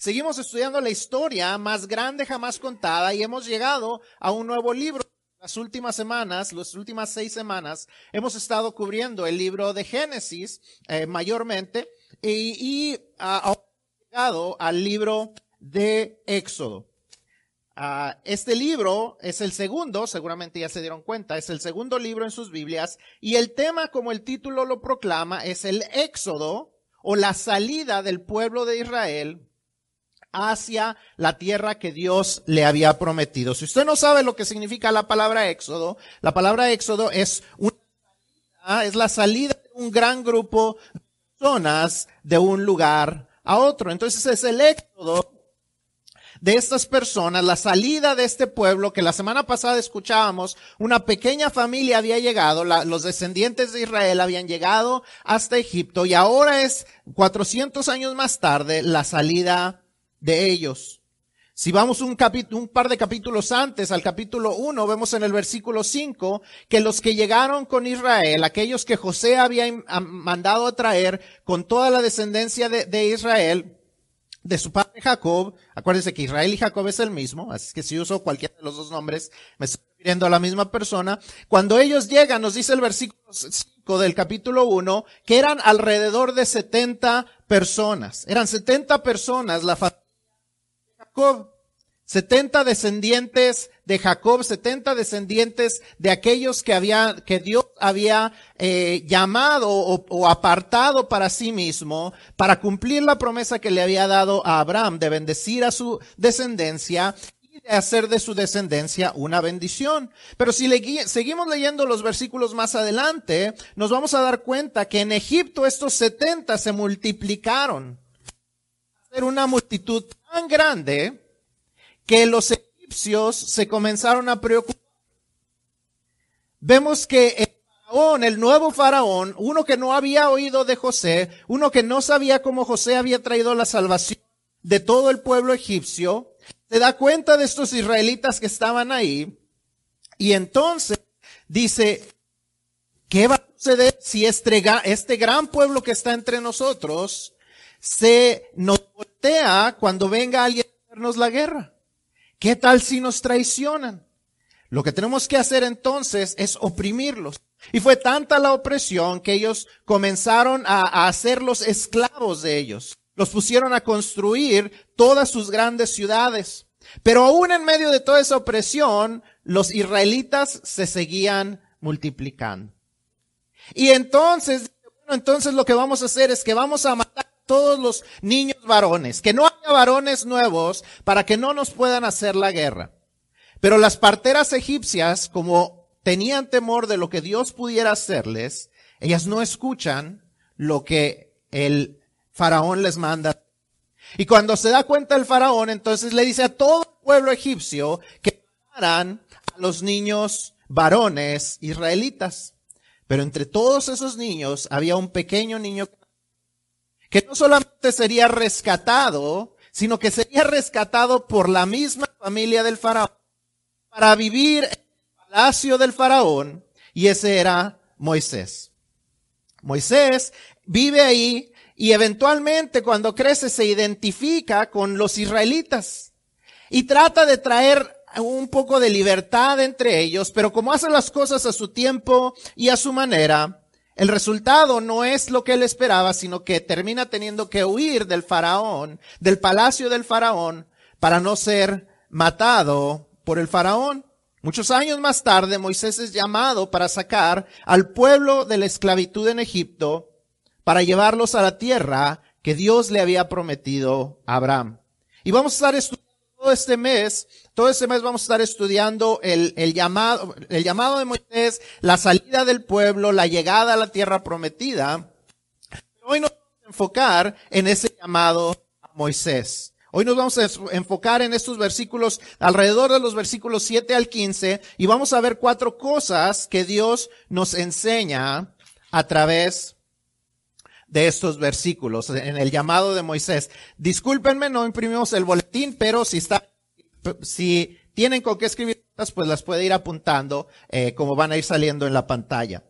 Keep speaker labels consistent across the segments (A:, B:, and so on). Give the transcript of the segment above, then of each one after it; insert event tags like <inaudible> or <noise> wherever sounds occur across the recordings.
A: Seguimos estudiando la historia más grande jamás contada y hemos llegado a un nuevo libro. Las últimas semanas, las últimas seis semanas, hemos estado cubriendo el libro de Génesis eh, mayormente y, y ah, llegado al libro de Éxodo. Ah, este libro es el segundo, seguramente ya se dieron cuenta, es el segundo libro en sus Biblias y el tema, como el título lo proclama, es el Éxodo o la salida del pueblo de Israel hacia la tierra que Dios le había prometido. Si usted no sabe lo que significa la palabra éxodo, la palabra éxodo es una salida, es la salida de un gran grupo de personas de un lugar a otro. Entonces es el éxodo de estas personas, la salida de este pueblo que la semana pasada escuchábamos, una pequeña familia había llegado, los descendientes de Israel habían llegado hasta Egipto y ahora es 400 años más tarde la salida de ellos. Si vamos un, un par de capítulos antes, al capítulo 1, vemos en el versículo 5 que los que llegaron con Israel, aquellos que José había mandado a traer con toda la descendencia de, Israel, de su padre Jacob, acuérdense que Israel y Jacob es el mismo, así que si uso cualquiera de los dos nombres, me estoy refiriendo a la misma persona. Cuando ellos llegan, nos dice el versículo 5 del capítulo 1, que eran alrededor de 70 personas. Eran 70 personas la 70 descendientes de Jacob, 70 descendientes de aquellos que había, que Dios había eh, llamado o, o, apartado para sí mismo, para cumplir la promesa que le había dado a Abraham de bendecir a su descendencia y de hacer de su descendencia una bendición. Pero si le, seguimos leyendo los versículos más adelante, nos vamos a dar cuenta que en Egipto estos 70 se multiplicaron. Era una multitud tan grande que los egipcios se comenzaron a preocupar. Vemos que el faraón, el nuevo faraón, uno que no había oído de José, uno que no sabía cómo José había traído la salvación de todo el pueblo egipcio, se da cuenta de estos israelitas que estaban ahí y entonces dice, ¿qué va a suceder si este, este gran pueblo que está entre nosotros se nos voltea cuando venga alguien a hacernos la guerra? ¿Qué tal si nos traicionan? Lo que tenemos que hacer entonces es oprimirlos. Y fue tanta la opresión que ellos comenzaron a, hacerlos esclavos de ellos. Los pusieron a construir todas sus grandes ciudades. Pero aún en medio de toda esa opresión, los israelitas se seguían multiplicando. Y entonces, bueno, entonces lo que vamos a hacer es que vamos a matar todos los niños varones, que no haya varones nuevos para que no nos puedan hacer la guerra. Pero las parteras egipcias, como tenían temor de lo que Dios pudiera hacerles, ellas no escuchan lo que el faraón les manda. Y cuando se da cuenta el faraón, entonces le dice a todo el pueblo egipcio que mataran a los niños varones israelitas. Pero entre todos esos niños había un pequeño niño que no solamente sería rescatado, sino que sería rescatado por la misma familia del faraón para vivir en el palacio del faraón, y ese era Moisés. Moisés vive ahí y eventualmente cuando crece se identifica con los israelitas y trata de traer un poco de libertad entre ellos, pero como hace las cosas a su tiempo y a su manera, el resultado no es lo que él esperaba, sino que termina teniendo que huir del faraón, del palacio del faraón, para no ser matado por el faraón. Muchos años más tarde, Moisés es llamado para sacar al pueblo de la esclavitud en Egipto, para llevarlos a la tierra que Dios le había prometido a Abraham. Y vamos a estar estudiando este mes, todo este mes vamos a estar estudiando el, el, llamado, el llamado de Moisés, la salida del pueblo, la llegada a la tierra prometida. Hoy nos vamos a enfocar en ese llamado a Moisés. Hoy nos vamos a enfocar en estos versículos, alrededor de los versículos 7 al 15, y vamos a ver cuatro cosas que Dios nos enseña a través de estos versículos en el llamado de Moisés. Discúlpenme, no imprimimos el boletín, pero si está, si tienen con qué escribir, pues las puede ir apuntando, eh, como van a ir saliendo en la pantalla.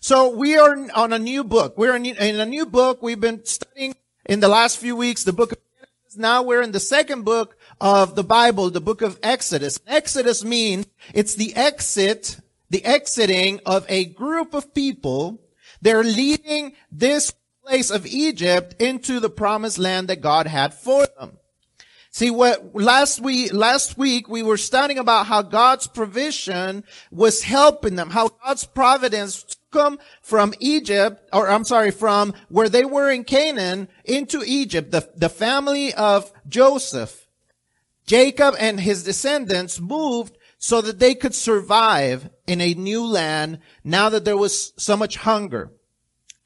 A: So we are on a new book. We're in a new book. We've been studying in the last few weeks the book of Genesis, now we're in the second book of the Bible, the book of Exodus. Exodus means it's the exit, the exiting of a group of people. They're leaving this place of Egypt into the promised land that God had for them. See what last week, last week we were studying about how God's provision was helping them, how God's providence took them from Egypt, or I'm sorry, from where they were in Canaan into Egypt, the, the family of Joseph. Jacob and his descendants moved so that they could survive in a new land now that there was so much hunger.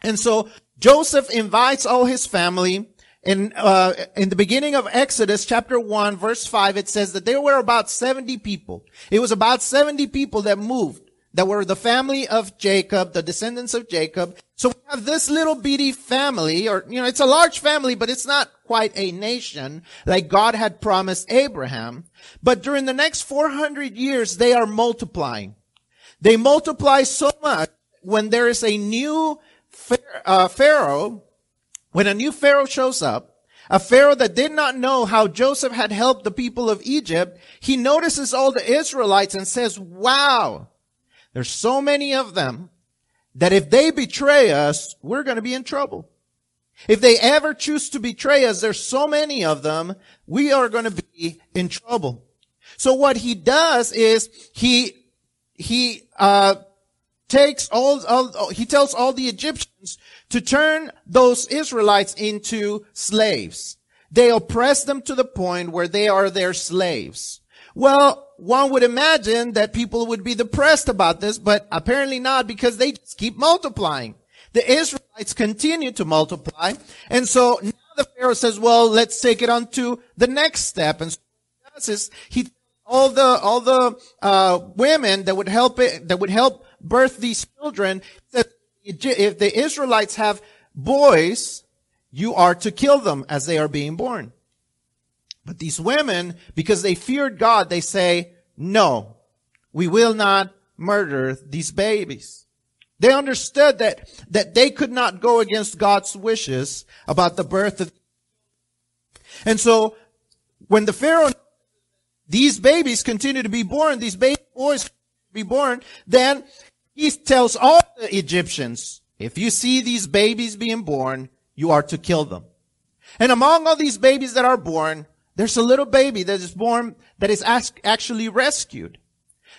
A: And so Joseph invites all his family in, uh, in the beginning of Exodus chapter 1 verse 5, it says that there were about 70 people. It was about 70 people that moved, that were the family of Jacob, the descendants of Jacob. So we have this little beady family, or, you know, it's a large family, but it's not quite a nation like God had promised Abraham. But during the next 400 years, they are multiplying. They multiply so much when there is a new uh, Pharaoh when a new Pharaoh shows up, a Pharaoh that did not know how Joseph had helped the people of Egypt, he notices all the Israelites and says, wow, there's so many of them that if they betray us, we're going to be in trouble. If they ever choose to betray us, there's so many of them, we are going to be in trouble. So what he does is he, he, uh, takes all, all, he tells all the Egyptians to turn those Israelites into slaves. They oppress them to the point where they are their slaves. Well, one would imagine that people would be depressed about this, but apparently not because they just keep multiplying. The Israelites continue to multiply. And so now the Pharaoh says, well, let's take it on to the next step. And so he does is he, all the, all the, uh, women that would help it, that would help birth these children, if the Israelites have boys, you are to kill them as they are being born. But these women, because they feared God, they say, no, we will not murder these babies. They understood that, that they could not go against God's wishes about the birth of, and so when the Pharaoh, these babies continue to be born, these baby boys be born, then he tells all the Egyptians, if you see these babies being born, you are to kill them. And among all these babies that are born, there's a little baby that is born that is actually rescued.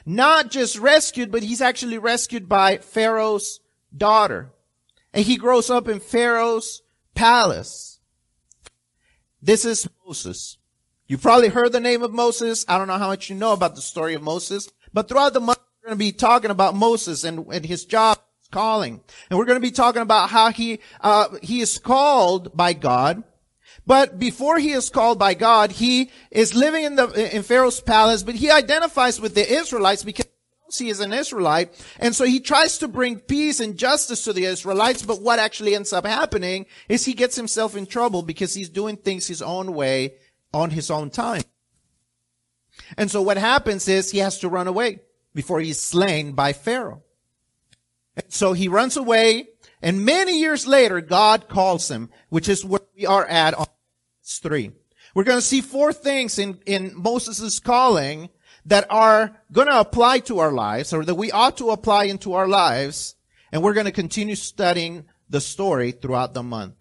A: Not just rescued, but he's actually rescued by Pharaoh's daughter. And he grows up in Pharaoh's palace. This is Moses. You've probably heard the name of Moses. I don't know how much you know about the story of Moses, but throughout the month, going to be talking about Moses and, and his job, calling. And we're going to be talking about how he, uh, he is called by God. But before he is called by God, he is living in the, in Pharaoh's palace, but he identifies with the Israelites because he is an Israelite. And so he tries to bring peace and justice to the Israelites. But what actually ends up happening is he gets himself in trouble because he's doing things his own way on his own time. And so what happens is he has to run away before he's slain by Pharaoh. And so he runs away, and many years later, God calls him, which is where we are at on three. We're going to see four things in, in Moses' calling that are going to apply to our lives, or that we ought to apply into our lives, and we're going to continue studying the story throughout the month.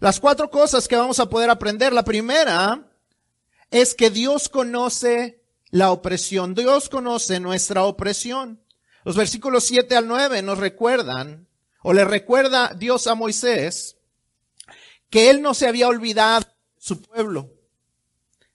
A: Las cuatro cosas que vamos a poder aprender. La primera es que Dios conoce la opresión. Dios conoce nuestra opresión. Los versículos 7 al 9 nos recuerdan, o le recuerda Dios a Moisés, que él no se había olvidado su pueblo.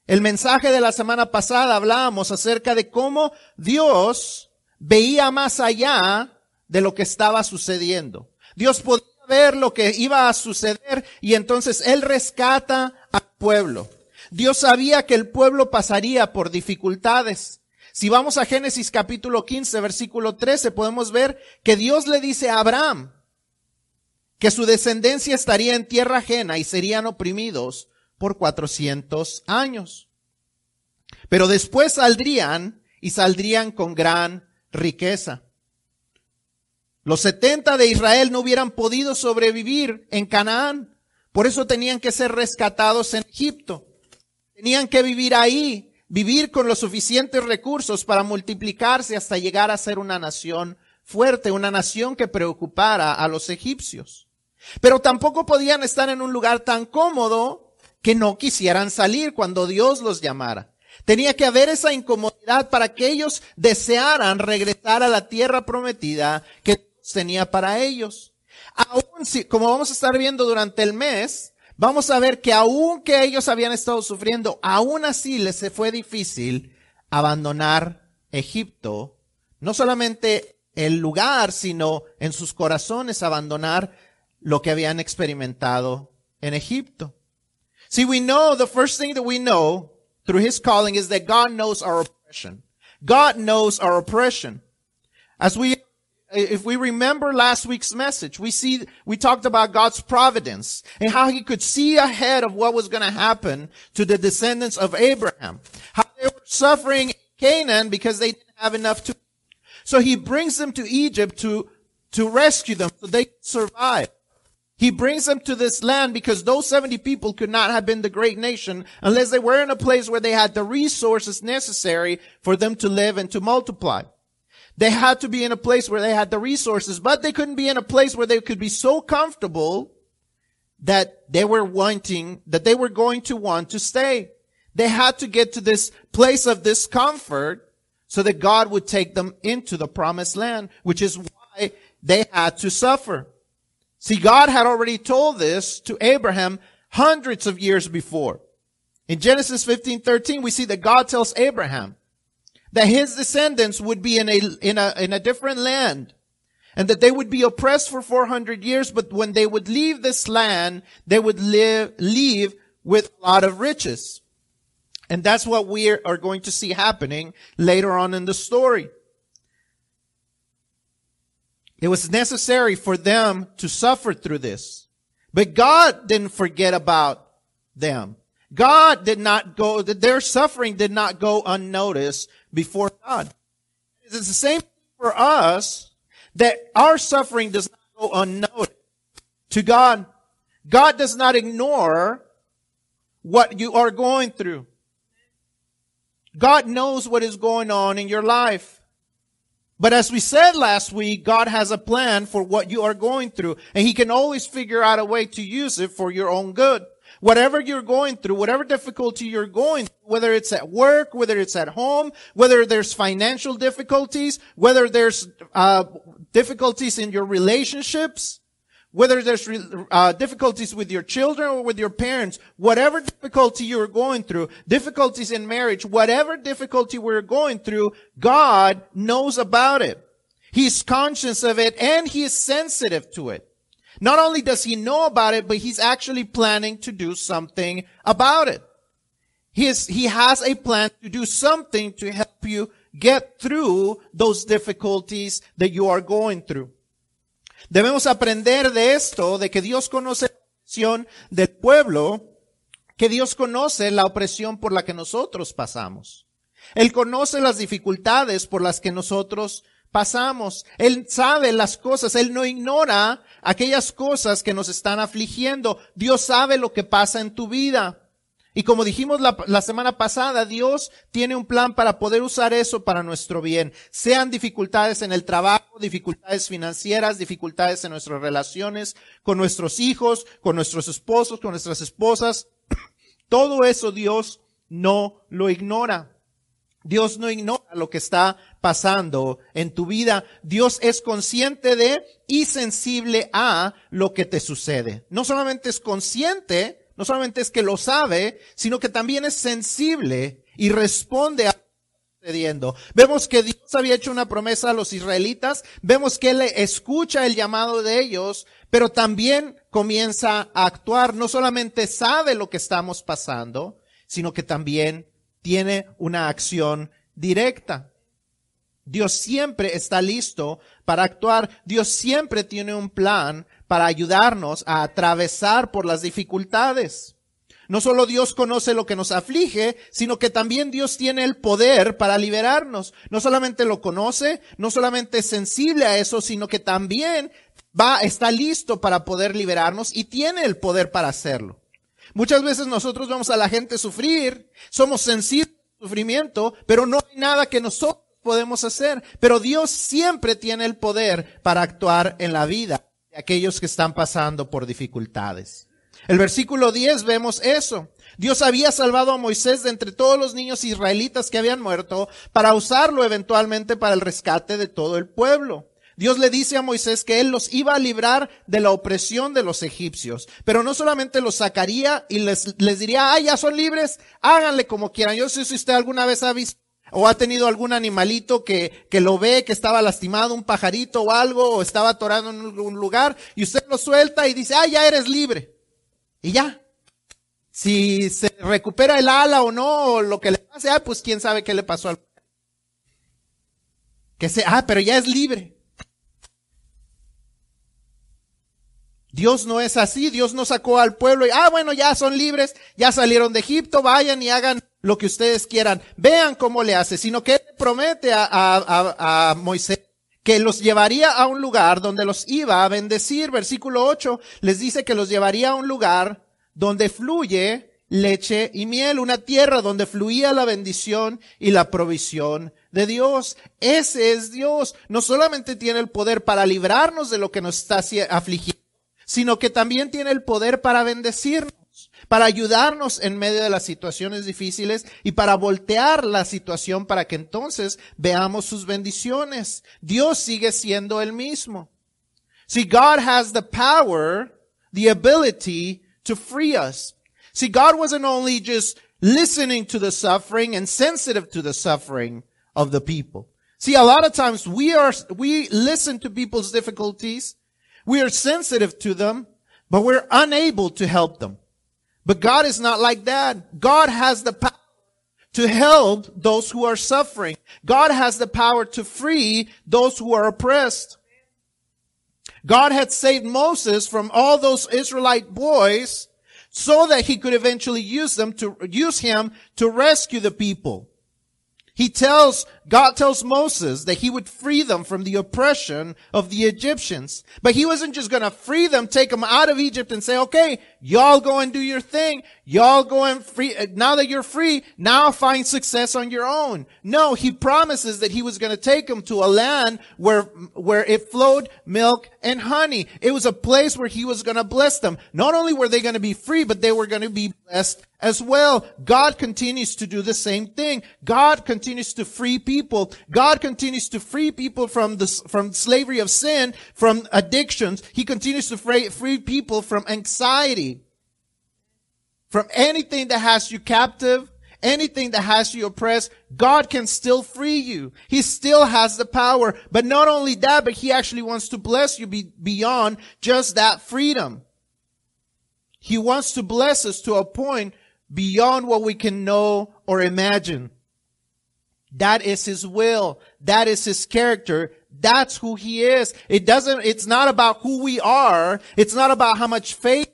A: El mensaje de la semana pasada hablábamos acerca de cómo Dios veía más allá de lo que estaba sucediendo. Dios podía ver lo que iba a suceder y entonces Él rescata al pueblo. Dios sabía que el pueblo pasaría por dificultades. Si vamos a Génesis capítulo 15, versículo 13, podemos ver que Dios le dice a Abraham que su descendencia estaría en tierra ajena y serían oprimidos por 400 años. Pero después saldrían y saldrían con gran riqueza. Los 70 de Israel no hubieran podido sobrevivir en Canaán, por eso tenían que ser rescatados en Egipto. Tenían que vivir ahí, vivir con los suficientes recursos para multiplicarse hasta llegar a ser una nación fuerte, una nación que preocupara a los egipcios. Pero tampoco podían estar en un lugar tan cómodo que no quisieran salir cuando Dios los llamara. Tenía que haber esa incomodidad para que ellos desearan regresar a la tierra prometida que Dios tenía para ellos. Aún si, como vamos a estar viendo durante el mes, vamos a ver que aún que ellos habían estado sufriendo, aún así les fue difícil abandonar Egipto. No solamente el lugar, sino en sus corazones abandonar lo que habían experimentado en Egipto. See, we know the first thing that we know through his calling is that God knows our oppression. God knows our oppression. As we, if we remember last week's message, we see, we talked about God's providence and how he could see ahead of what was going to happen to the descendants of Abraham. How they were suffering in Canaan because they didn't have enough to so he brings them to Egypt to, to rescue them so they could survive. He brings them to this land because those 70 people could not have been the great nation unless they were in a place where they had the resources necessary for them to live and to multiply. They had to be in a place where they had the resources, but they couldn't be in a place where they could be so comfortable that they were wanting, that they were going to want to stay. They had to get to this place of discomfort so that God would take them into the promised land, which is why they had to suffer. See, God had already told this to Abraham hundreds of years before. In Genesis 15, 13, we see that God tells Abraham that his descendants would be in a, in a, in a different land and that they would be oppressed for 400 years, but when they would leave this land, they would live, leave with a lot of riches. And that's what we are going to see happening later on in the story. It was necessary for them to suffer through this. But God didn't forget about them. God did not go, their suffering did not go unnoticed before God. It's the same for us that our suffering does not go unnoticed to God. God does not ignore what you are going through. God knows what is going on in your life. But as we said last week, God has a plan for what you are going through, and He can always figure out a way to use it for your own good. Whatever you're going through, whatever difficulty you're going through, whether it's at work, whether it's at home, whether there's financial difficulties, whether there's uh, difficulties in your relationships, whether there's uh, difficulties with your children or with your parents, whatever difficulty you're going through, difficulties in marriage, whatever difficulty we're going through, God knows about it. He's conscious of it and he is sensitive to it. Not only does he know about it, but he's actually planning to do something about it. He, has a plan to do something to help you get through those difficulties that you are going through. Debemos aprender de esto, de que Dios conoce la opresión del pueblo, que Dios conoce la opresión por la que nosotros pasamos. Él conoce las dificultades por las que nosotros pasamos. Él sabe las cosas, Él no ignora aquellas cosas que nos están afligiendo. Dios sabe lo que pasa en tu vida. Y como dijimos la, semana pasada, Dios tiene un plan para poder usar eso para nuestro bien. Sean dificultades en el trabajo, dificultades financieras, dificultades en nuestras relaciones con nuestros hijos, con nuestros esposos, con nuestras esposas. <clears throat> Todo eso Dios no lo ignora. Dios no ignora lo que está pasando en tu vida. Dios es consciente de y sensible a lo que te sucede. No solamente es consciente, no solamente es que lo sabe, sino que también es sensible y responde a sucediendo. Vemos que Dios había hecho una promesa a los israelitas, vemos que Él escucha el llamado de ellos, pero también comienza a actuar. No solamente sabe lo que estamos pasando, sino que también tiene una acción directa. Dios siempre está listo para actuar. Dios siempre tiene un plan para ayudarnos a atravesar por las dificultades. No solo Dios conoce lo que nos aflige, sino que también Dios tiene el poder para liberarnos. No solamente lo conoce, no solamente es sensible a eso, sino que también va, está listo para poder liberarnos y tiene el poder para hacerlo. Muchas veces nosotros vemos a la gente sufrir, somos sensibles al sufrimiento, pero no hay nada que nosotros podemos hacer. Pero Dios siempre tiene el poder para actuar en la vida de aquellos que están pasando por dificultades. El versículo 10 vemos eso. Dios había salvado a Moisés de entre todos los niños israelitas que habían muerto para usarlo eventualmente para el rescate de todo el pueblo. Dios le dice a Moisés que él los iba a librar de la opresión de los egipcios, pero no solamente los sacaría y les, les diría, ah, ya son libres, háganle como quieran. Yo sé si usted alguna vez ha visto o ha tenido algún animalito que, que lo ve, que estaba lastimado, un pajarito o algo, o estaba atorado en un lugar, y usted lo suelta y dice, ah, ya eres libre. Y ya. Si se recupera el ala o no, o lo que le pase, ah, pues quién sabe qué le pasó al. Que se, ah, pero ya es libre. Dios no es así, Dios no sacó al pueblo y, ah, bueno, ya son libres, ya salieron de Egipto, vayan y hagan lo que ustedes quieran. Vean cómo le hace, sino que promete a, a, a, Moisés que los llevaría a un lugar donde los iba a bendecir. Versículo 8 les dice que los llevaría a un lugar donde fluye leche y miel, una tierra donde fluía la bendición y la provisión de Dios. Ese es Dios. No solamente tiene el poder para librarnos de lo que nos está afligiendo, sino que también tiene el poder para bendecirnos, para ayudarnos en medio de las situaciones difíciles y para voltear la situación para que entonces veamos sus bendiciones. Dios sigue siendo el mismo. See, God has the power, the ability to free us. See, God wasn't only just listening to the suffering and sensitive to the suffering of the people. See, a lot of times we are, we listen to people's difficulties we are sensitive to them, but we're unable to help them. But God is not like that. God has the power to help those who are suffering. God has the power to free those who are oppressed. God had saved Moses from all those Israelite boys so that he could eventually use them to use him to rescue the people. He tells, God tells Moses that he would free them from the oppression of the Egyptians. But he wasn't just gonna free them, take them out of Egypt and say, okay, y'all go and do your thing. Y'all go and free, uh, now that you're free, now find success on your own. No, he promises that he was gonna take them to a land where, where it flowed milk and honey. It was a place where he was gonna bless them. Not only were they gonna be free, but they were gonna be blessed as well. God continues to do the same thing. God continues to free people. God continues to free people from the, from slavery of sin, from addictions. He continues to free, free people from anxiety, from anything that has you captive, anything that has you oppressed. God can still free you. He still has the power. But not only that, but he actually wants to bless you be, beyond just that freedom. He wants to bless us to a point beyond what we can know or imagine. That is his will. That is his character. That's who he is. It doesn't, it's not about who we are. It's not about how much faith.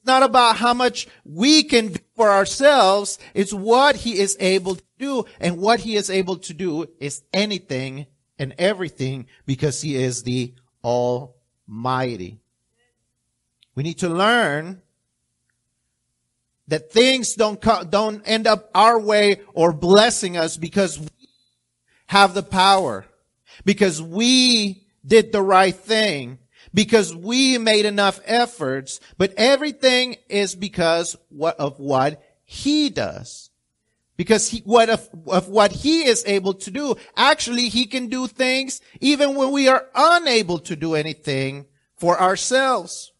A: It's not about how much we can do for ourselves. It's what he is able to do. And what he is able to do is anything and everything because he is the Almighty. We need to learn that things don't co- don't end up our way or blessing us because we have the power, because we did the right thing, because we made enough efforts, but everything is because of what he does. Because he, what of, of what he is able to do. Actually, he can do things even when we are unable to do anything for ourselves.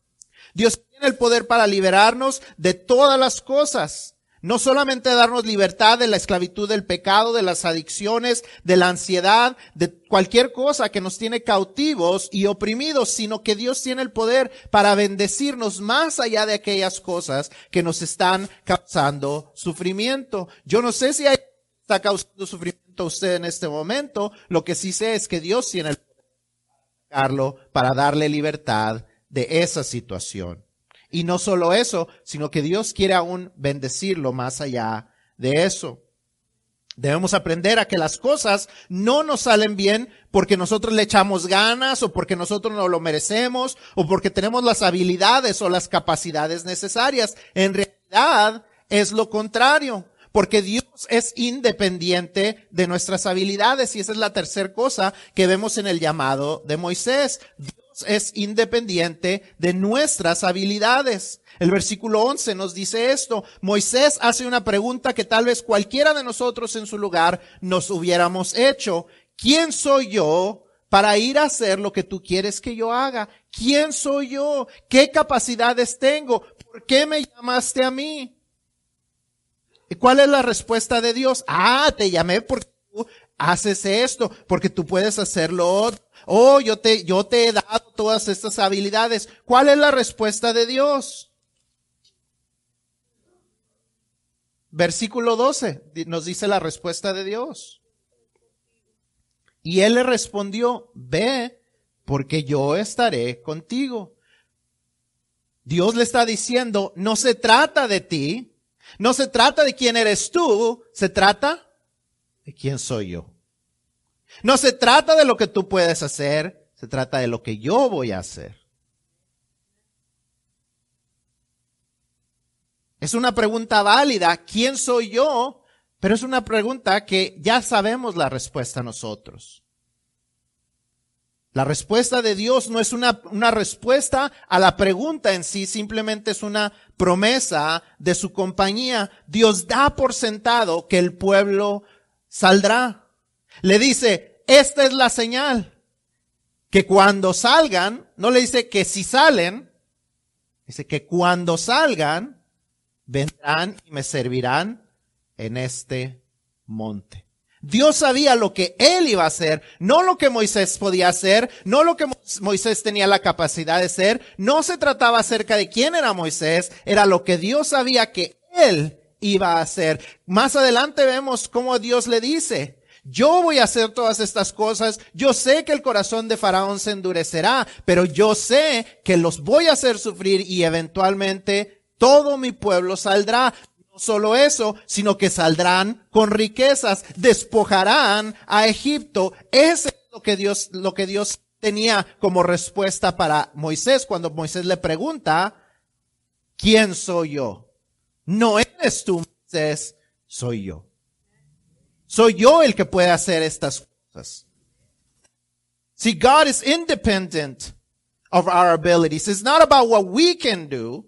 A: Dios tiene el poder para liberarnos de todas las cosas. No solamente darnos libertad de la esclavitud del pecado, de las adicciones, de la ansiedad, de cualquier cosa que nos tiene cautivos y oprimidos, sino que Dios tiene el poder para bendecirnos más allá de aquellas cosas que nos están causando sufrimiento. Yo no sé si está causando sufrimiento a usted en este momento. Lo que sí sé es que Dios tiene el poder para darle libertad de esa situación. Y no solo eso, sino que Dios quiere aún bendecirlo más allá de eso. Debemos aprender a que las cosas no nos salen bien porque nosotros le echamos ganas o porque nosotros no lo merecemos o porque tenemos las habilidades o las capacidades necesarias. En realidad es lo contrario, porque Dios es independiente de nuestras habilidades y esa es la tercera cosa que vemos en el llamado de Moisés. Es independiente de nuestras habilidades. El versículo 11 nos dice esto. Moisés hace una pregunta que tal vez cualquiera de nosotros en su lugar nos hubiéramos hecho. ¿Quién soy yo para ir a hacer lo que tú quieres que yo haga? ¿Quién soy yo? ¿Qué capacidades tengo? ¿Por qué me llamaste a mí? ¿Y cuál es la respuesta de Dios? Ah, te llamé porque tú haces esto, porque tú puedes hacerlo Oh, yo te, yo te he dado todas estas habilidades. ¿Cuál es la respuesta de Dios? Versículo 12 nos dice la respuesta de Dios. Y él le respondió, ve, porque yo estaré contigo. Dios le está diciendo, no se trata de ti, no se trata de quién eres tú, se trata de quién soy yo. No se trata de lo que tú puedes hacer, se trata de lo que yo voy a hacer. Es una pregunta válida, ¿quién soy yo? Pero es una pregunta que ya sabemos la respuesta nosotros. La respuesta de Dios no es una, una respuesta a la pregunta en sí, simplemente es una promesa de su compañía. Dios da por sentado que el pueblo saldrá. Le dice, esta es la señal. Que cuando salgan, no le dice que si salen, dice que cuando salgan, vendrán y me servirán en este monte. Dios sabía lo que él iba a hacer, no lo que Moisés podía hacer, no lo que Moisés tenía la capacidad de hacer, no se trataba acerca de quién era Moisés, era lo que Dios sabía que él iba a hacer. Más adelante vemos cómo Dios le dice, yo voy a hacer todas estas cosas, yo sé que el corazón de Faraón se endurecerá, pero yo sé que los voy a hacer sufrir y eventualmente todo mi pueblo saldrá. No solo eso, sino que saldrán con riquezas, despojarán a Egipto. Ese es lo que Dios, lo que Dios tenía como respuesta para Moisés cuando Moisés le pregunta, ¿quién soy yo? No eres tú, Moisés, soy yo. Soy yo el que puede hacer estas cosas. See, God is independent of our abilities. It's not about what we can do.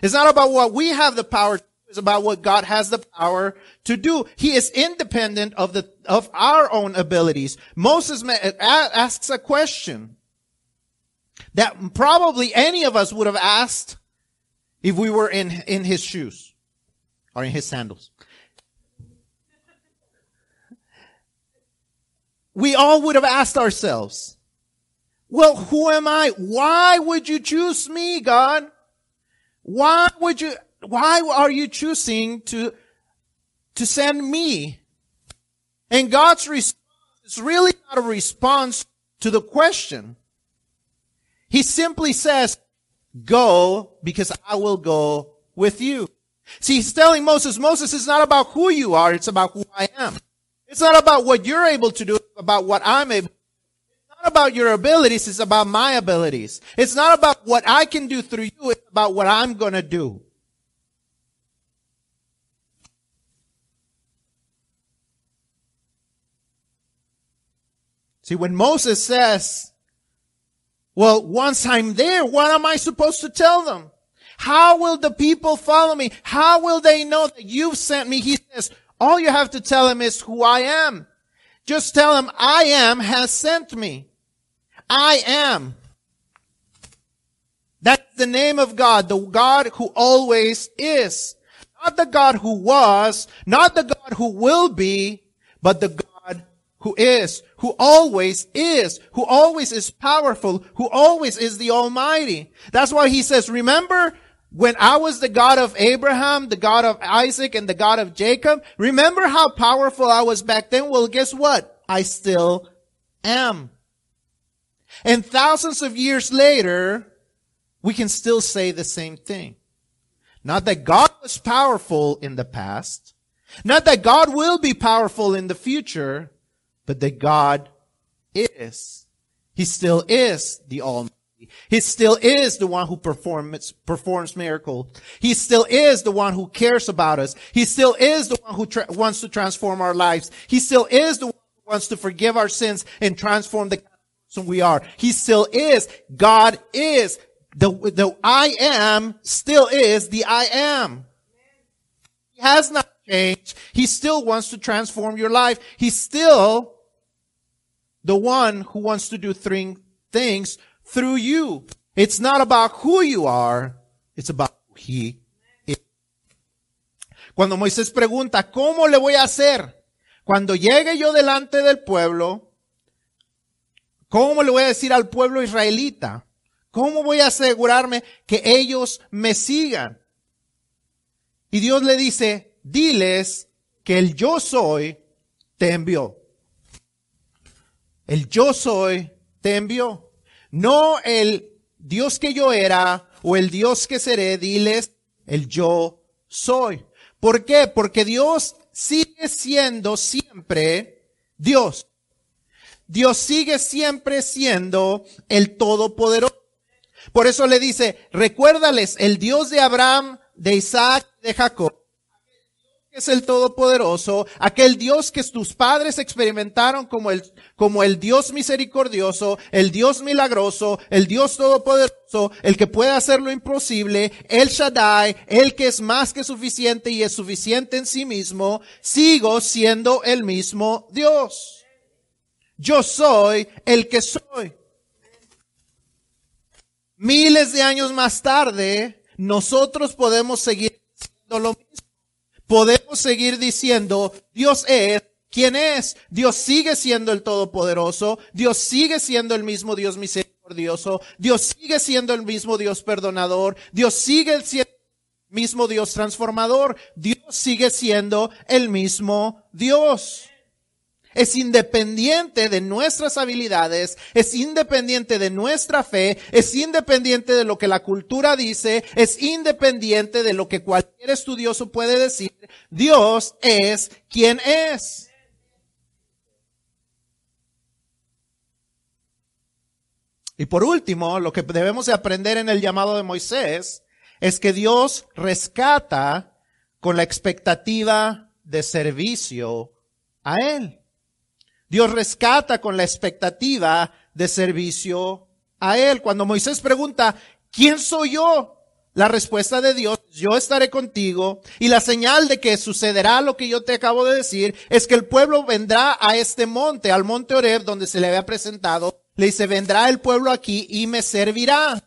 A: It's not about what we have the power to do. It's about what God has the power to do. He is independent of the, of our own abilities. Moses asks a question that probably any of us would have asked if we were in, in his shoes or in his sandals. We all would have asked ourselves, well, who am I? Why would you choose me, God? Why would you, why are you choosing to, to send me? And God's response is really not a response to the question. He simply says, go because I will go with you. See, he's telling Moses, Moses, is not about who you are, it's about who I am. It's not about what you're able to do, about what I'm able It's not about your abilities, it's about my abilities. It's not about what I can do through you, it's about what I'm gonna do. See, when Moses says, well, once I'm there, what am I supposed to tell them? How will the people follow me? How will they know that you've sent me? He says, all you have to tell him is who I am. Just tell him, I am has sent me. I am. That's the name of God, the God who always is. Not the God who was, not the God who will be, but the God who is, who always is, who always is powerful, who always is the Almighty. That's why he says, remember when I was the God of Abraham, the God of Isaac, and the God of Jacob? Remember how powerful I was back then? Well, guess what? I still am. And thousands of years later, we can still say the same thing. Not that God was powerful in the past. Not that God will be powerful in the future, but that God is. He still is the Almighty. He still is the one who performs, performs miracles. He still is the one who cares about us. He still is the one who tra- wants to transform our lives. He still is the one who wants to forgive our sins and transform the person we are. He still is. God is. The, the I am still is the I am. He has not changed. He still wants to transform your life. He's still the one who wants to do three things through you. It's not about who you are, it's about who he is. Cuando Moisés pregunta, ¿cómo le voy a hacer? Cuando llegue yo delante del pueblo, ¿cómo le voy a decir al pueblo israelita? ¿Cómo voy a asegurarme que ellos me sigan? Y Dios le dice, diles que el yo soy te envió. El yo soy te envió. No el Dios que yo era o el Dios que seré, diles el yo soy. ¿Por qué? Porque Dios sigue siendo siempre Dios. Dios sigue siempre siendo el Todopoderoso. Por eso le dice, recuérdales el Dios de Abraham, de Isaac, de Jacob es el Todopoderoso, aquel Dios que tus padres experimentaron como el, como el Dios misericordioso, el Dios milagroso, el Dios Todopoderoso, el que puede hacer lo imposible, el Shaddai, el que es más que suficiente y es suficiente en sí mismo, sigo siendo el mismo Dios. Yo soy el que soy. Miles de años más tarde, nosotros podemos seguir siendo lo mismo podemos seguir diciendo, Dios es quien es. Dios sigue siendo el Todopoderoso. Dios sigue siendo el mismo Dios misericordioso. Dios sigue siendo el mismo Dios perdonador. Dios sigue siendo el mismo Dios transformador. Dios sigue siendo el mismo Dios es independiente de nuestras habilidades, es independiente de nuestra fe, es independiente de lo que la cultura dice, es independiente de lo que cualquier estudioso puede decir. Dios es quien es. Y por último, lo que debemos de aprender en el llamado de Moisés es que Dios rescata con la expectativa de servicio a Él. Dios rescata con la expectativa de servicio a Él. Cuando Moisés pregunta, ¿quién soy yo? La respuesta de Dios, yo estaré contigo. Y la señal de que sucederá lo que yo te acabo de decir es que el pueblo vendrá a este monte, al monte Oreb, donde se le había presentado. Le dice, vendrá el pueblo aquí y me servirá.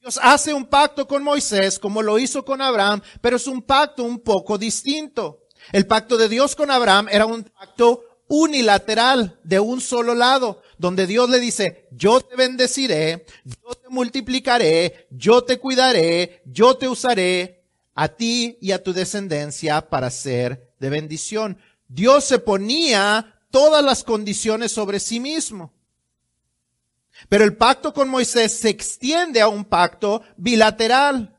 A: Dios hace un pacto con Moisés como lo hizo con Abraham, pero es un pacto un poco distinto. El pacto de Dios con Abraham era un pacto unilateral de un solo lado, donde Dios le dice, yo te bendeciré, yo te multiplicaré, yo te cuidaré, yo te usaré a ti y a tu descendencia para ser de bendición. Dios se ponía todas las condiciones sobre sí mismo. Pero el pacto con Moisés se extiende a un pacto bilateral.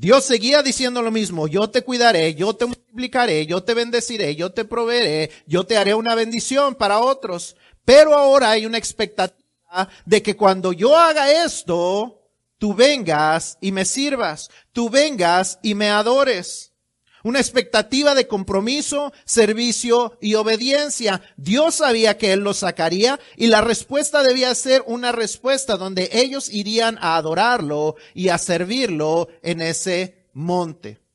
A: Dios seguía diciendo lo mismo, yo te cuidaré, yo te multiplicaré, yo te bendeciré, yo te proveeré, yo te haré una bendición para otros. Pero ahora hay una expectativa de que cuando yo haga esto, tú vengas y me sirvas, tú vengas y me adores. Una expectativa de compromiso, servicio y obediencia. Dios sabía que Él los sacaría y la respuesta debía ser una respuesta donde ellos irían a adorarlo y a servirlo en ese monte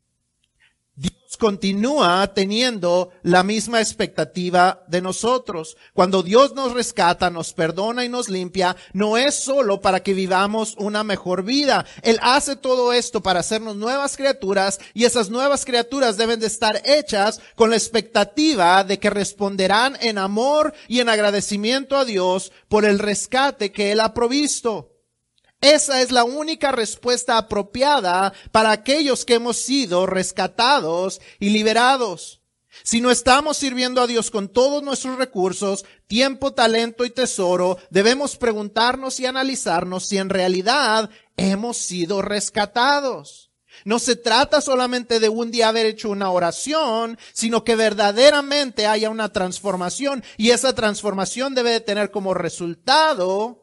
A: continúa teniendo la misma expectativa de nosotros. Cuando Dios nos rescata, nos perdona y nos limpia, no es solo para que vivamos una mejor vida. Él hace todo esto para hacernos nuevas criaturas y esas nuevas criaturas deben de estar hechas con la expectativa de que responderán en amor y en agradecimiento a Dios por el rescate que Él ha provisto. Esa es la única respuesta apropiada para aquellos que hemos sido rescatados y liberados. Si no estamos sirviendo a Dios con todos nuestros recursos, tiempo, talento y tesoro, debemos preguntarnos y analizarnos si en realidad hemos sido rescatados. No se trata solamente de un día haber hecho una oración, sino que verdaderamente haya una transformación y esa transformación debe de tener como resultado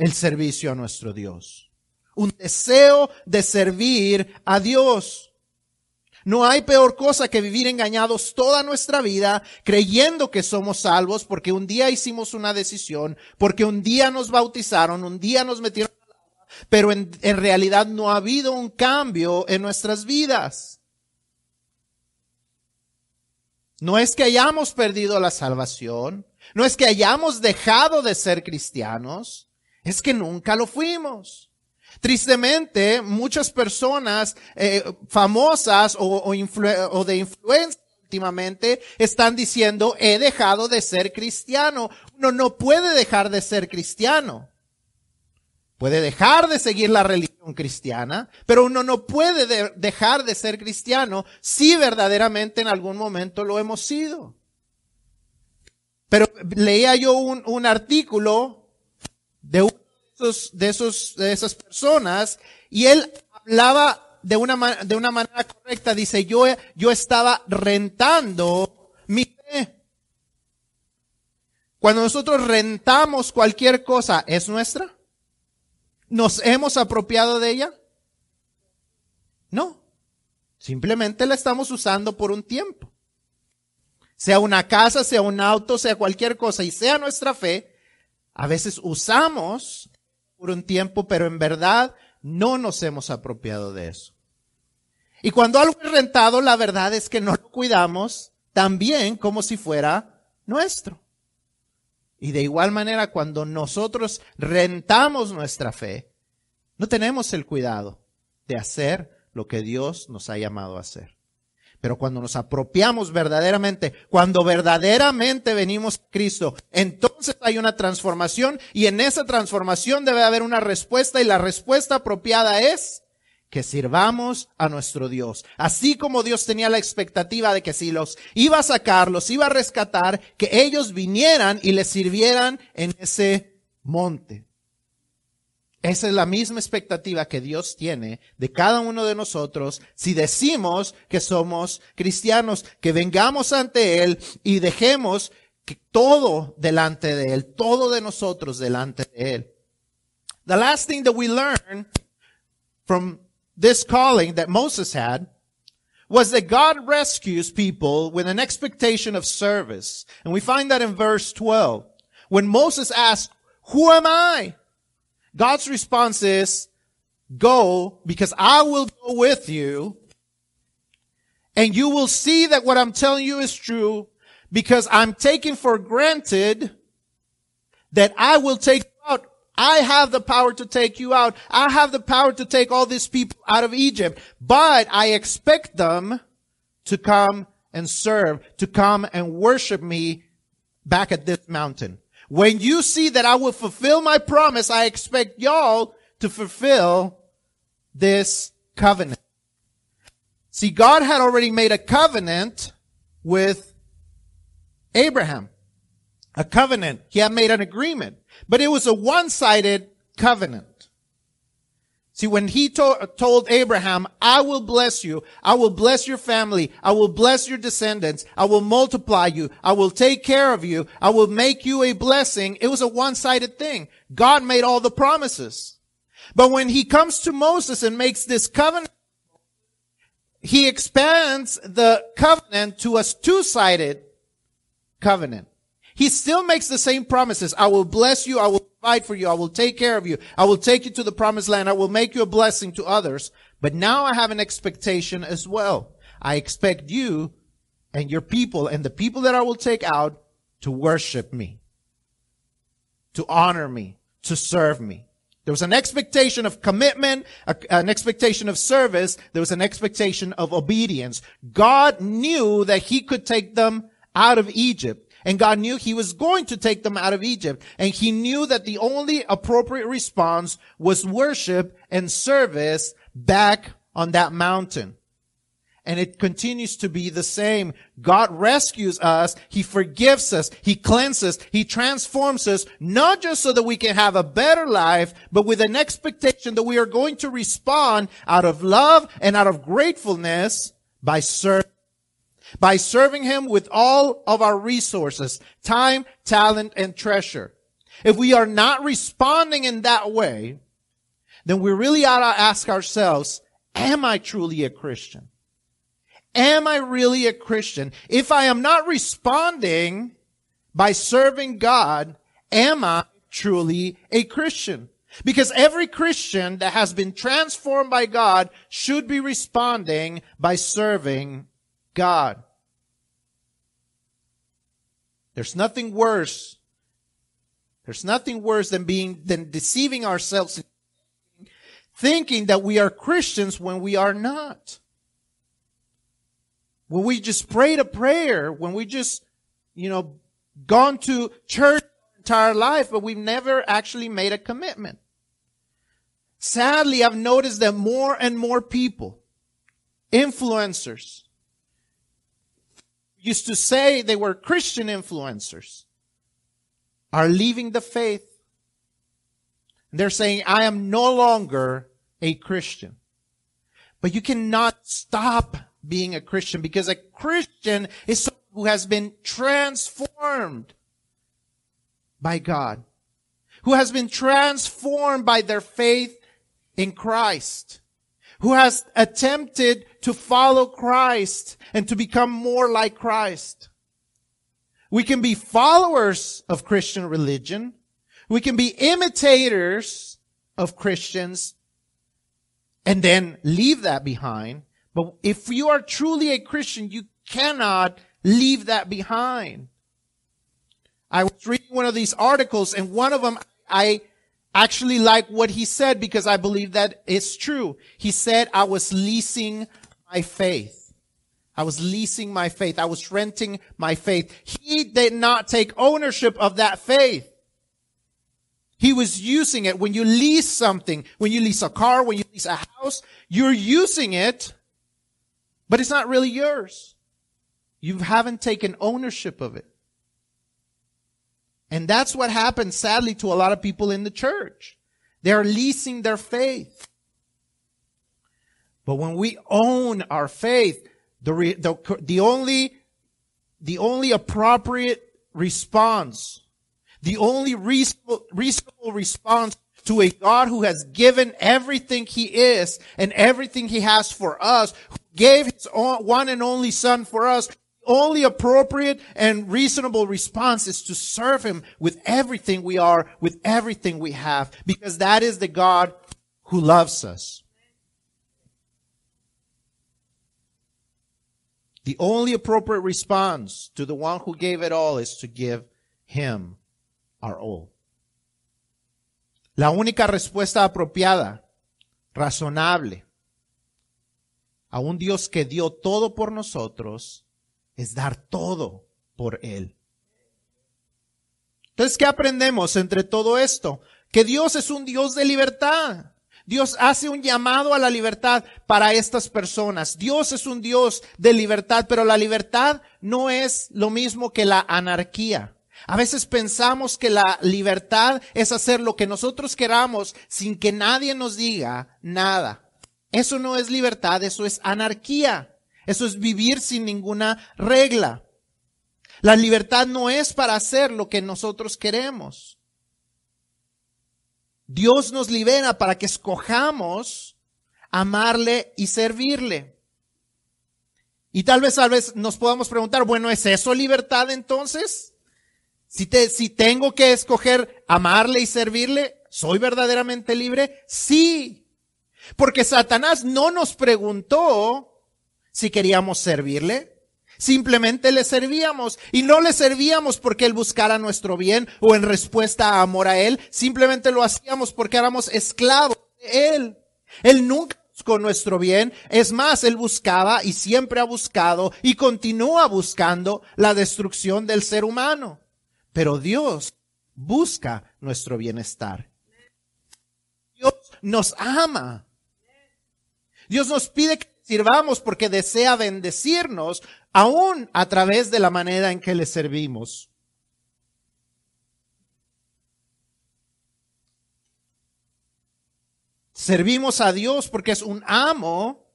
A: el servicio a nuestro Dios. Un deseo de servir a Dios. No hay peor cosa que vivir engañados toda nuestra vida creyendo que somos salvos porque un día hicimos una decisión, porque un día nos bautizaron, un día nos metieron pero en, en, realidad no ha habido un cambio en nuestras vidas. No es que hayamos perdido la salvación, no es que hayamos dejado de ser cristianos, es que nunca lo fuimos. Tristemente, muchas personas eh, famosas o, o, o de influencia últimamente están diciendo, he dejado de ser cristiano. Uno no puede dejar de ser cristiano. Puede dejar de seguir la religión cristiana, pero uno no puede de dejar de ser cristiano si verdaderamente en algún momento lo hemos sido. Pero leía yo un, un artículo de un de, esos, de esas personas y él hablaba de una, de una manera correcta. Dice, yo, yo estaba rentando mi fe. Cuando nosotros rentamos cualquier cosa, ¿es nuestra? ¿Nos hemos apropiado de ella? No. Simplemente la estamos usando por un tiempo. Sea una casa, sea un auto, sea cualquier cosa y sea nuestra fe, a veces usamos por un tiempo, pero en verdad no nos hemos apropiado de eso. Y cuando algo es rentado, la verdad es que no lo cuidamos también como si fuera nuestro. Y de igual manera, cuando nosotros rentamos nuestra fe, no tenemos el cuidado de hacer lo que Dios nos ha llamado a hacer. Pero cuando nos apropiamos verdaderamente, cuando verdaderamente venimos a Cristo, entonces hay una transformación y en esa transformación debe haber una respuesta y la respuesta apropiada es que sirvamos a nuestro Dios. Así como Dios tenía la expectativa de que si los iba a sacar, los iba a rescatar, que ellos vinieran y les sirvieran en ese monte. Esa es la misma expectativa que Dios tiene de cada uno de nosotros si decimos que somos cristianos, que vengamos ante Él y dejemos todo delante de Él, todo de nosotros delante de Él. The last thing that we learn from this calling that Moses had was that God rescues people with an expectation of service. And we find that in verse 12. When Moses asked, who am I? God's response is, go because I will go with you and you will see that what I'm telling you is true because I'm taking for granted that I will take out. I have the power to take you out. I have the power to take all these people out of Egypt, but I expect them to come and serve, to come and worship me back at this mountain. When you see that I will fulfill my promise, I expect y'all to fulfill this covenant. See, God had already made a covenant with Abraham. A covenant. He had made an agreement. But it was a one-sided covenant. See, when he to- told Abraham, I will bless you, I will bless your family, I will bless your descendants, I will multiply you, I will take care of you, I will make you a blessing, it was a one-sided thing. God made all the promises. But when he comes to Moses and makes this covenant, he expands the covenant to a two-sided covenant. He still makes the same promises. I will bless you. I will provide for you. I will take care of you. I will take you to the promised land. I will make you a blessing to others. But now I have an expectation as well. I expect you and your people and the people that I will take out to worship me, to honor me, to serve me. There was an expectation of commitment, a, an expectation of service. There was an expectation of obedience. God knew that he could take them out of Egypt. And God knew he was going to take them out of Egypt. And he knew that the only appropriate response was worship and service back on that mountain. And it continues to be the same. God rescues us. He forgives us. He cleanses. He transforms us, not just so that we can have a better life, but with an expectation that we are going to respond out of love and out of gratefulness by serving by serving him with all of our resources, time, talent, and treasure. If we are not responding in that way, then we really ought to ask ourselves, am I truly a Christian? Am I really a Christian? If I am not responding by serving God, am I truly a Christian? Because every Christian that has been transformed by God should be responding by serving God. There's nothing worse. There's nothing worse than being, than deceiving ourselves thinking that we are Christians when we are not. When we just prayed a prayer, when we just, you know, gone to church entire life, but we've never actually made a commitment. Sadly, I've noticed that more and more people, influencers, used to say they were Christian influencers, are leaving the faith. And they're saying, I am no longer a Christian. But you cannot stop being a Christian because a Christian is someone who has been transformed by God, who has been transformed by their faith in Christ, who has attempted to follow Christ and to become more like Christ. We can be followers of Christian religion. We can be imitators of Christians and then leave that behind. But if you are truly a Christian, you cannot leave that behind. I was reading one of these articles and one of them I actually like what he said because I believe that it's true. He said, I was leasing my faith. I was leasing my faith. I was renting my faith. He did not take ownership of that faith. He was using it. When you lease something, when you lease a car, when you lease a house, you're using it, but it's not really yours. You haven't taken ownership of it. And that's what happens sadly to a lot of people in the church. They're leasing their faith. But when we own our faith, the, re, the, the only, the only appropriate response the only reasonable, reasonable response to a God who has given everything he is and everything he has for us, who gave his own, one and only son for us, only appropriate and reasonable response is to serve him with everything we are, with everything we have, because that is the God who loves us. The only appropriate response to the one who gave it all is to give him our all. La única respuesta apropiada, razonable, a un Dios que dio todo por nosotros, es dar todo por Él. Entonces, ¿qué aprendemos entre todo esto? Que Dios es un Dios de libertad. Dios hace un llamado a la libertad para estas personas. Dios es un Dios de libertad, pero la libertad no es lo mismo que la anarquía. A veces pensamos que la libertad es hacer lo que nosotros queramos sin que nadie nos diga nada. Eso no es libertad, eso es anarquía. Eso es vivir sin ninguna regla. La libertad no es para hacer lo que nosotros queremos. Dios nos libera para que escojamos amarle y servirle. Y tal vez, tal vez nos podamos preguntar, bueno, ¿es eso libertad entonces? Si, te, si tengo que escoger amarle y servirle, ¿soy verdaderamente libre? Sí. Porque Satanás no nos preguntó si queríamos servirle. Simplemente le servíamos y no le servíamos porque él buscara nuestro bien o en respuesta a amor a él. Simplemente lo hacíamos porque éramos esclavos de él. Él nunca buscó nuestro bien. Es más, él buscaba y siempre ha buscado y continúa buscando la destrucción del ser humano. Pero Dios busca nuestro bienestar. Dios nos ama. Dios nos pide que sirvamos porque desea bendecirnos aún a través de la manera en que le servimos. Servimos a Dios porque es un amo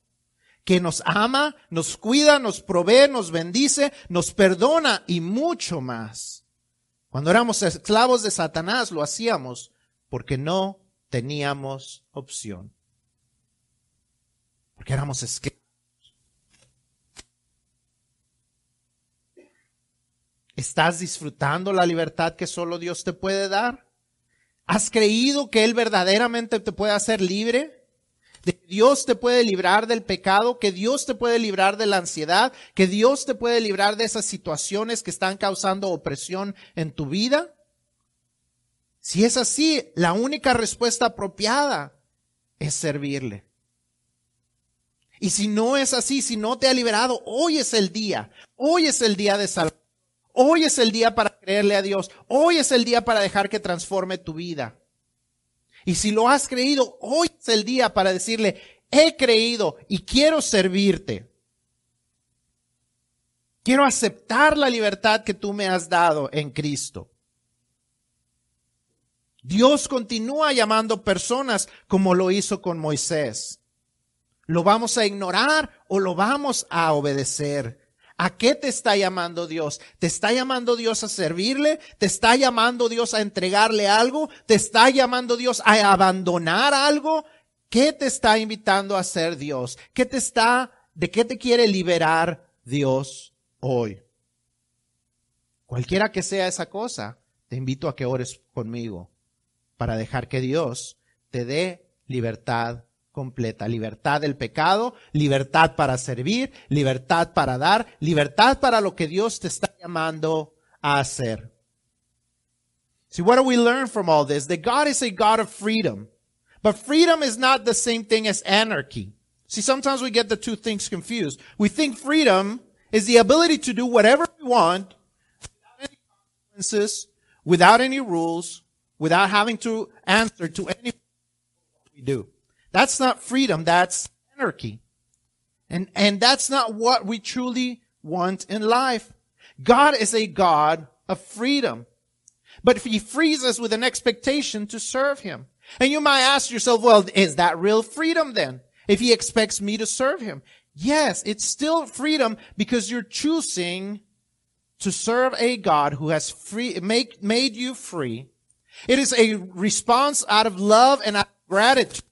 A: que nos ama, nos cuida, nos provee, nos bendice, nos perdona y mucho más. Cuando éramos esclavos de Satanás lo hacíamos porque no teníamos opción. Porque éramos esclavos. ¿Estás disfrutando la libertad que solo Dios te puede dar? ¿Has creído que Él verdaderamente te puede hacer libre? de Dios te puede librar del pecado, que Dios te puede librar de la ansiedad, que Dios te puede librar de esas situaciones que están causando opresión en tu vida? Si es así, la única respuesta apropiada es servirle. Y si no es así, si no te ha liberado, hoy es el día. Hoy es el día de salvar. Hoy es el día para creerle a Dios. Hoy es el día para dejar que transforme tu vida. Y si lo has creído, hoy es el día para decirle, he creído y quiero servirte. Quiero aceptar la libertad que tú me has dado en Cristo. Dios continúa llamando personas como lo hizo con Moisés. ¿Lo vamos a ignorar o lo vamos a obedecer? ¿A qué te está llamando Dios? ¿Te está llamando Dios a servirle? ¿Te está llamando Dios a entregarle algo? ¿Te está llamando Dios a abandonar algo? ¿Qué te está invitando a hacer Dios? ¿Qué te está, de qué te quiere liberar Dios hoy? Cualquiera que sea esa cosa, te invito a que ores conmigo para dejar que Dios te dé libertad completa. Libertad del pecado, libertad para servir, libertad para dar, libertad para lo que Dios te está llamando a hacer. See, what do we learn from all this? That God is a God of freedom. But freedom is not the same thing as anarchy. See, sometimes we get the two things confused. We think freedom is the ability to do whatever we want without any consequences, without any rules, without having to answer to anything we do. That's not freedom. That's anarchy. And, and that's not what we truly want in life. God is a God of freedom. But if he frees us with an expectation to serve him. And you might ask yourself, well, is that real freedom then? If he expects me to serve him? Yes, it's still freedom because you're choosing to serve a God who has free, make, made you free. It is a response out of love and gratitude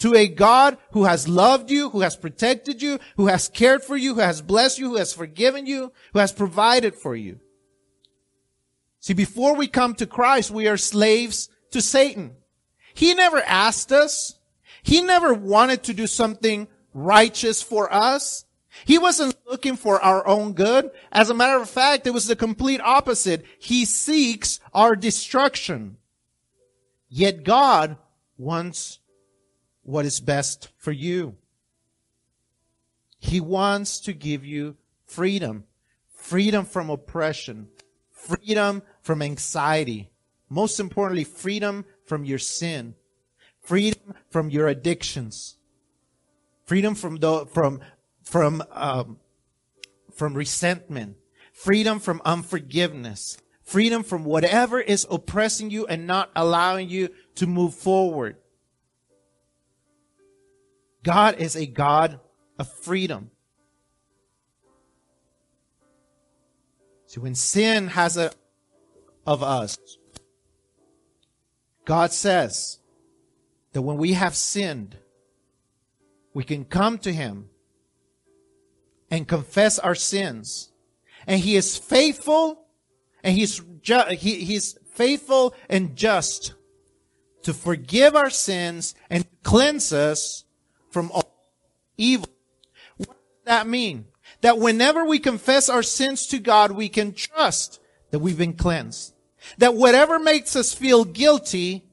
A: to a God who has loved you, who has protected you, who has cared for you, who has blessed you, who has forgiven you, who has provided for you. See, before we come to Christ, we are slaves to Satan. He never asked us. He never wanted to do something righteous for us. He wasn't looking for our own good. As a matter of fact, it was the complete opposite. He seeks our destruction. Yet God wants what is best for you. He wants to give you freedom, freedom from oppression, freedom from anxiety, most importantly, freedom from your sin, freedom from your addictions, freedom from the, from, from, um, from resentment, freedom from unforgiveness, freedom from whatever is oppressing you and not allowing you to move forward. God is a God of freedom. See, when sin has a of us, God says that when we have sinned, we can come to Him and confess our sins. And He is faithful and He's, ju- he, He's faithful and just to forgive our sins and cleanse us from all evil. What does that mean? That whenever we confess our sins to God, we can trust that we've been cleansed. That whatever makes us feel guilty,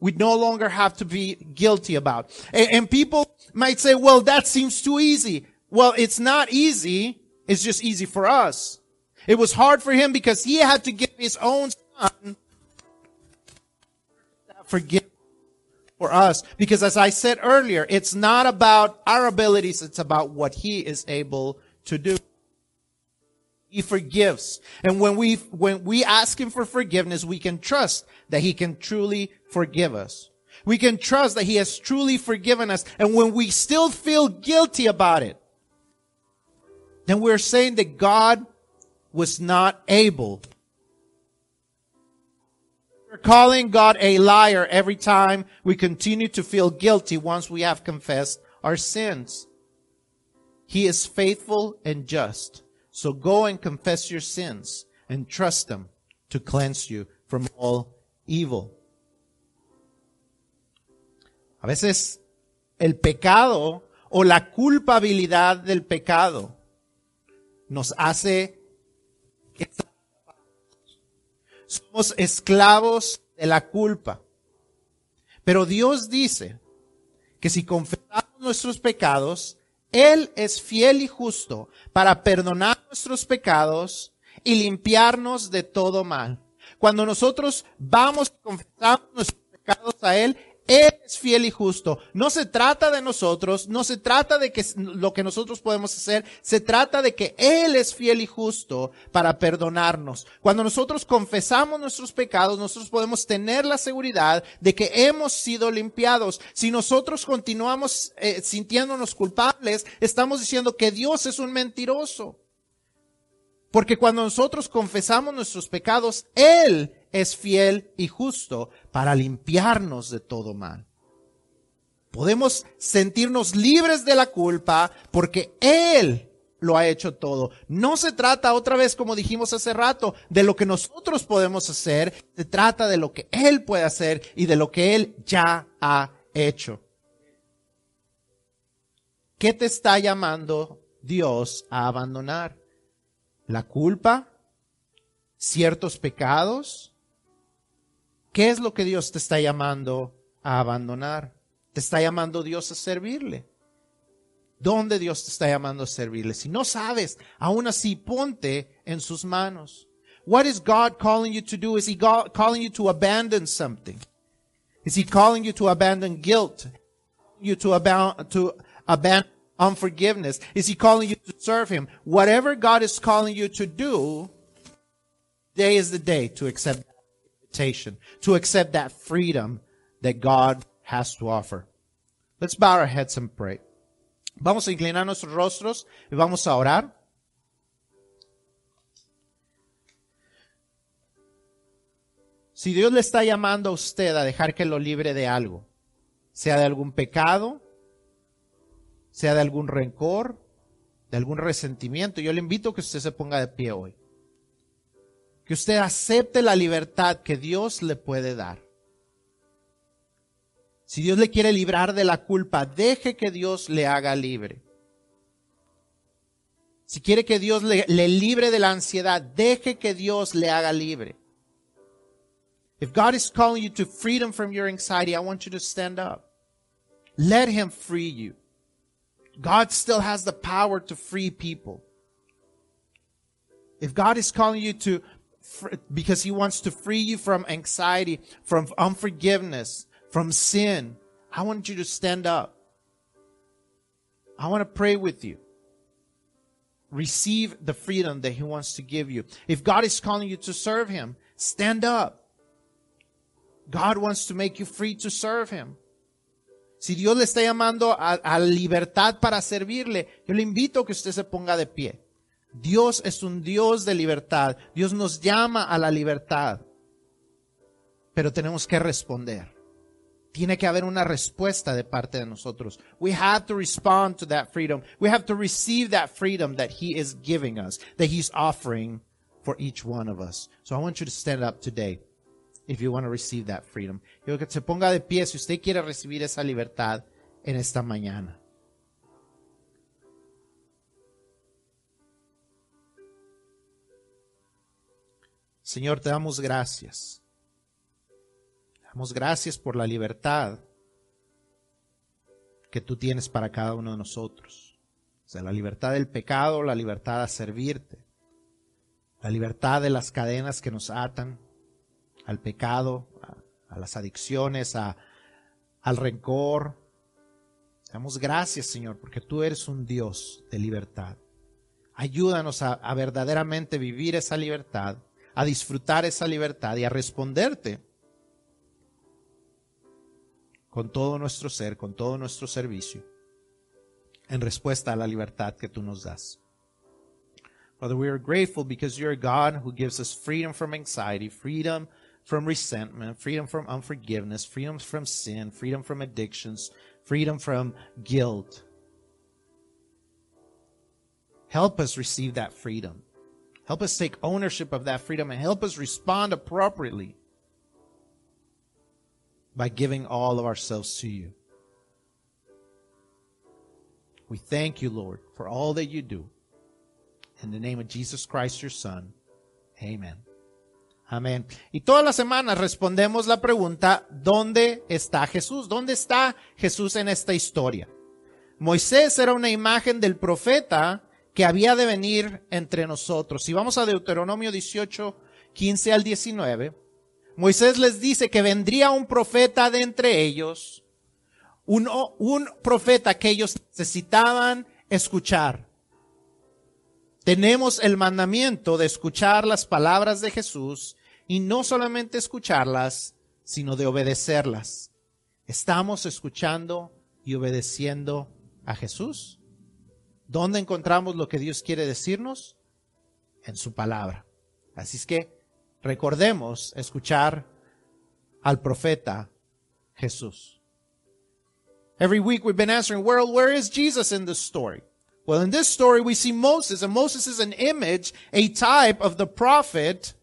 A: we no longer have to be guilty about. And, and people might say, well, that seems too easy. Well, it's not easy. It's just easy for us. It was hard for him because he had to give his own son forgive for us. Because as I said earlier, it's not about our abilities, it's about what He is able to do. He forgives. And when we, when we ask Him for forgiveness, we can trust that He can truly forgive us. We can trust that He has truly forgiven us. And when we still feel guilty about it, then we're saying that God was not able. Calling God a liar every time we continue to feel guilty once we have confessed our sins. He is faithful and just. So go and confess your sins and trust Him to cleanse you from all evil. A veces el pecado o la culpabilidad del pecado nos hace somos esclavos de la culpa. Pero Dios dice que si confesamos nuestros pecados, Él es fiel y justo para perdonar nuestros pecados y limpiarnos de todo mal. Cuando nosotros vamos y confesamos nuestros pecados a Él, él es fiel y justo. No se trata de nosotros, no se trata de que lo que nosotros podemos hacer, se trata de que Él es fiel y justo para perdonarnos. Cuando nosotros confesamos nuestros pecados, nosotros podemos tener la seguridad de que hemos sido limpiados. Si nosotros continuamos eh, sintiéndonos culpables, estamos diciendo que Dios es un mentiroso. Porque cuando nosotros confesamos nuestros pecados, Él es fiel y justo para limpiarnos de todo mal. Podemos sentirnos libres de la culpa porque Él lo ha hecho todo. No se trata otra vez, como dijimos hace rato, de lo que nosotros podemos hacer, se trata de lo que Él puede hacer y de lo que Él ya ha hecho. ¿Qué te está llamando Dios a abandonar? ¿La culpa? ¿Ciertos pecados? ¿Qué es lo que Dios te está llamando a abandonar? Te está llamando Dios a servirle. ¿Dónde Dios te está llamando a servirle? Si no sabes, aún así ponte en sus manos. What is God calling you to do? Is He calling you to abandon something? Is He calling you to abandon guilt? You to, abound, to abandon unforgiveness? Is He calling you to serve Him? Whatever God is calling you to do, day is the day to accept to accept that freedom that God has to offer. Let's bow our heads and pray. Vamos a inclinar nuestros rostros y vamos a orar. Si Dios le está llamando a usted a dejar que lo libre de algo, sea de algún pecado, sea de algún rencor, de algún resentimiento, yo le invito a que usted se ponga de pie hoy que usted acepte la libertad que Dios le puede dar. Si Dios le quiere librar de la culpa, deje que Dios le haga libre. Si quiere que Dios le, libre de la ansiedad, deje que Dios le haga libre. If God is calling you to freedom from your anxiety, I want you to stand up. Let Him free you. God still has the power to free people. If God is calling you to because he wants to free you from anxiety, from unforgiveness, from sin. I want you to stand up. I want to pray with you. Receive the freedom that he wants to give you. If God is calling you to serve him, stand up. God wants to make you free to serve him. Si Dios le está llamando a, a libertad para servirle, yo le invito a que usted se ponga de pie. Dios es un Dios de libertad. Dios nos llama a la libertad. Pero tenemos que responder. Tiene que haber una respuesta de parte de nosotros. We have to respond to that freedom. We have to receive that freedom that He is giving us, that He's offering for each one of us. So I want you to stand up today if you want to receive that freedom. Quiero que se ponga de pie si usted quiere recibir esa libertad en esta mañana. Señor, te damos gracias. Damos gracias por la libertad que tú tienes para cada uno de nosotros. O sea, la libertad del pecado, la libertad a servirte, la libertad de las cadenas que nos atan al pecado, a, las adicciones, a, al rencor. Damos gracias, Señor, porque tú eres un Dios de libertad. Ayúdanos a verdaderamente vivir esa libertad, a disfrutar esa libertad y a responderte con todo nuestro ser, con todo nuestro servicio, en respuesta a la libertad que tú nos das. Father, we are grateful because you're a God who gives us freedom from anxiety, freedom from resentment, freedom from unforgiveness, freedom from sin, freedom from addictions, freedom from guilt. Help us receive that freedom. Help us take ownership of that freedom and help us respond appropriately by giving all of ourselves to you. We thank you, Lord, for all that you do. In the name of Jesus Christ, your Son. Amen. Amén. Y todas las semanas respondemos la pregunta, ¿dónde está Jesús? ¿Dónde está Jesús en esta historia? Moisés era una imagen del profeta que había de venir entre nosotros. Si vamos a Deuteronomio 18, 15 al 19, Moisés les dice que vendría un profeta de entre ellos, un, un profeta que ellos necesitaban escuchar. Tenemos el mandamiento de escuchar las palabras de Jesús y no solamente escucharlas, sino de obedecerlas. ¿Estamos escuchando y obedeciendo a Jesús? ¿Dónde encontramos lo que Dios quiere decirnos? En su palabra. Así es que recordemos escuchar al profeta Jesús. Every week we've been answering, well, where is Jesus in this story? Well, in this story we see Moses, and Moses is an image, a type of the prophet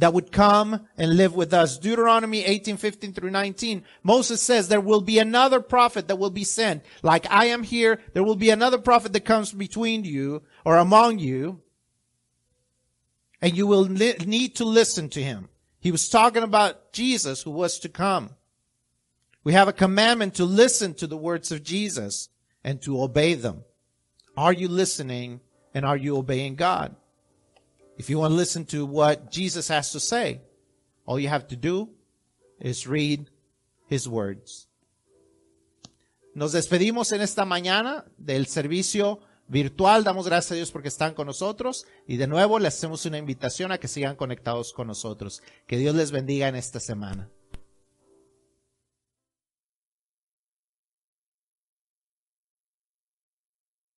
A: that would come and live with us. Deuteronomy 18, 15 through 19. Moses says there will be another prophet that will be sent. Like I am here, there will be another prophet that comes between you or among you. And you will li- need to listen to him. He was talking about Jesus who was to come. We have a commandment to listen to the words of Jesus and to obey them. Are you listening and are you obeying God? If you want to listen to what Jesus has to say, all you have to do is read his words. Nos despedimos en esta mañana del servicio virtual. Damos gracias a Dios porque están con nosotros y de nuevo les hacemos una invitación a que sigan conectados con nosotros. Que Dios les bendiga en esta semana.